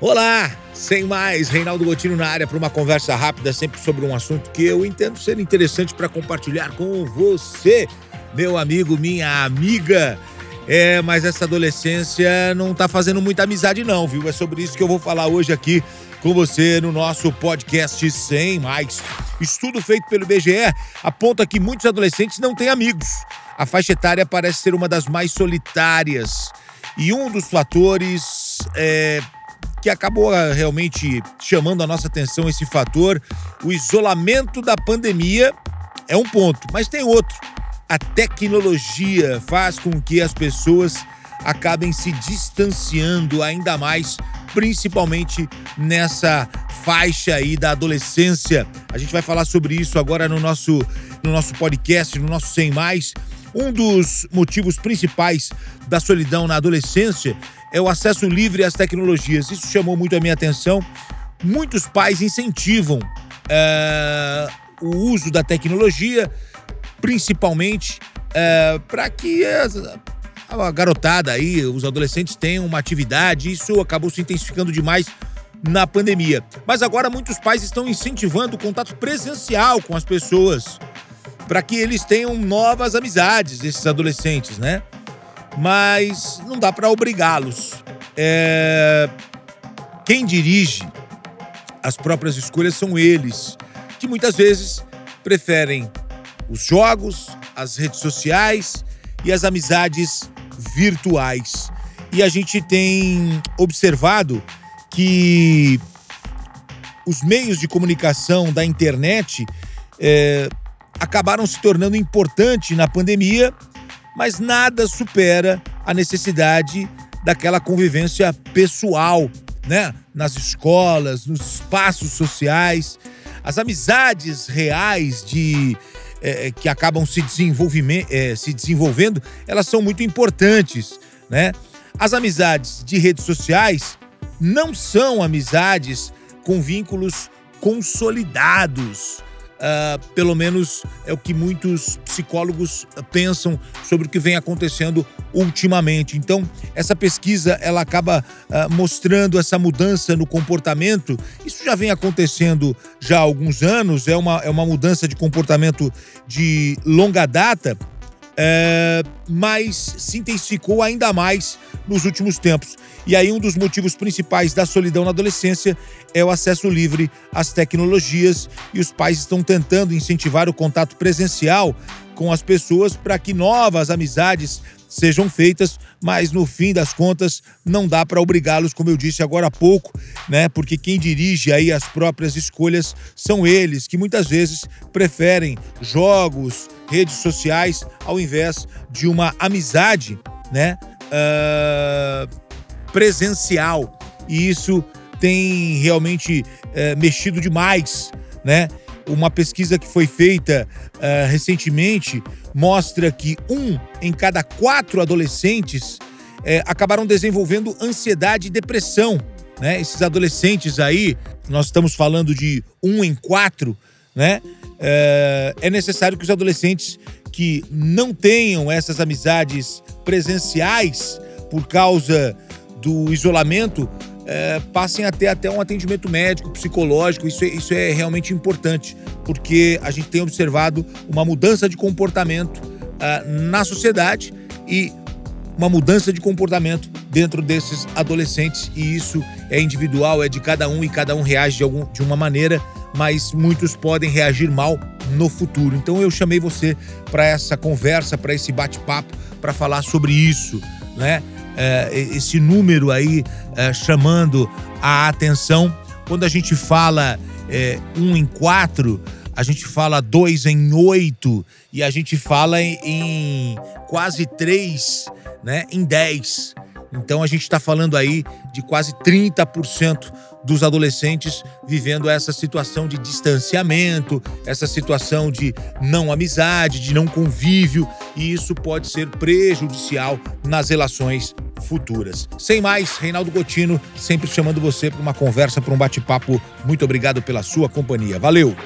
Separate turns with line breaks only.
Olá! Sem mais, Reinaldo Gotino na área para uma conversa rápida, sempre sobre um assunto que eu entendo ser interessante para compartilhar com você, meu amigo, minha amiga. É, mas essa adolescência não tá fazendo muita amizade, não, viu? É sobre isso que eu vou falar hoje aqui com você no nosso podcast Sem Mais. Estudo feito pelo IBGE aponta que muitos adolescentes não têm amigos. A faixa etária parece ser uma das mais solitárias. E um dos fatores é, que acabou ah, realmente chamando a nossa atenção esse fator, o isolamento da pandemia é um ponto, mas tem outro. A tecnologia faz com que as pessoas acabem se distanciando ainda mais, principalmente nessa faixa aí da adolescência. A gente vai falar sobre isso agora no nosso no nosso podcast, no nosso Sem Mais. Um dos motivos principais da solidão na adolescência é o acesso livre às tecnologias. Isso chamou muito a minha atenção. Muitos pais incentivam é, o uso da tecnologia, principalmente é, para que as, a garotada aí, os adolescentes tenham uma atividade. Isso acabou se intensificando demais na pandemia. Mas agora muitos pais estão incentivando o contato presencial com as pessoas para que eles tenham novas amizades, esses adolescentes, né? Mas não dá para obrigá-los. É... Quem dirige as próprias escolhas são eles, que muitas vezes preferem os jogos, as redes sociais e as amizades virtuais. E a gente tem observado que os meios de comunicação da internet é, acabaram se tornando importantes na pandemia mas nada supera a necessidade daquela convivência pessoal, né? Nas escolas, nos espaços sociais, as amizades reais de é, que acabam se, é, se desenvolvendo, elas são muito importantes, né? As amizades de redes sociais não são amizades com vínculos consolidados. Uh, pelo menos é o que muitos psicólogos pensam sobre o que vem acontecendo ultimamente. Então, essa pesquisa ela acaba uh, mostrando essa mudança no comportamento. Isso já vem acontecendo já há alguns anos, é uma, é uma mudança de comportamento de longa data é, mas se intensificou ainda mais nos últimos tempos. E aí, um dos motivos principais da solidão na adolescência é o acesso livre às tecnologias, e os pais estão tentando incentivar o contato presencial com as pessoas para que novas amizades sejam feitas, mas no fim das contas não dá para obrigá-los, como eu disse agora há pouco, né? Porque quem dirige aí as próprias escolhas são eles, que muitas vezes preferem jogos, redes sociais, ao invés de uma amizade, né? Uh, presencial. E isso tem realmente uh, mexido demais, né? Uma pesquisa que foi feita uh, recentemente mostra que um em cada quatro adolescentes eh, acabaram desenvolvendo ansiedade e depressão. Né? Esses adolescentes aí, nós estamos falando de um em quatro, né? É, é necessário que os adolescentes que não tenham essas amizades presenciais por causa do isolamento é, passem a ter até um atendimento médico, psicológico. Isso é, isso é realmente importante, porque a gente tem observado uma mudança de comportamento uh, na sociedade e uma mudança de comportamento dentro desses adolescentes. E isso é individual, é de cada um e cada um reage de, algum, de uma maneira, mas muitos podem reagir mal no futuro. Então eu chamei você para essa conversa, para esse bate-papo, para falar sobre isso, né? é, esse número aí é, chamando a atenção. Quando a gente fala é, um em quatro, a gente fala dois em oito e a gente fala em, em quase três né, em dez. Então a gente está falando aí de quase 30% dos adolescentes vivendo essa situação de distanciamento, essa situação de não amizade, de não convívio, e isso pode ser prejudicial nas relações futuras. Sem mais, Reinaldo Gotino, sempre chamando você para uma conversa, para um bate-papo. Muito obrigado pela sua companhia. Valeu!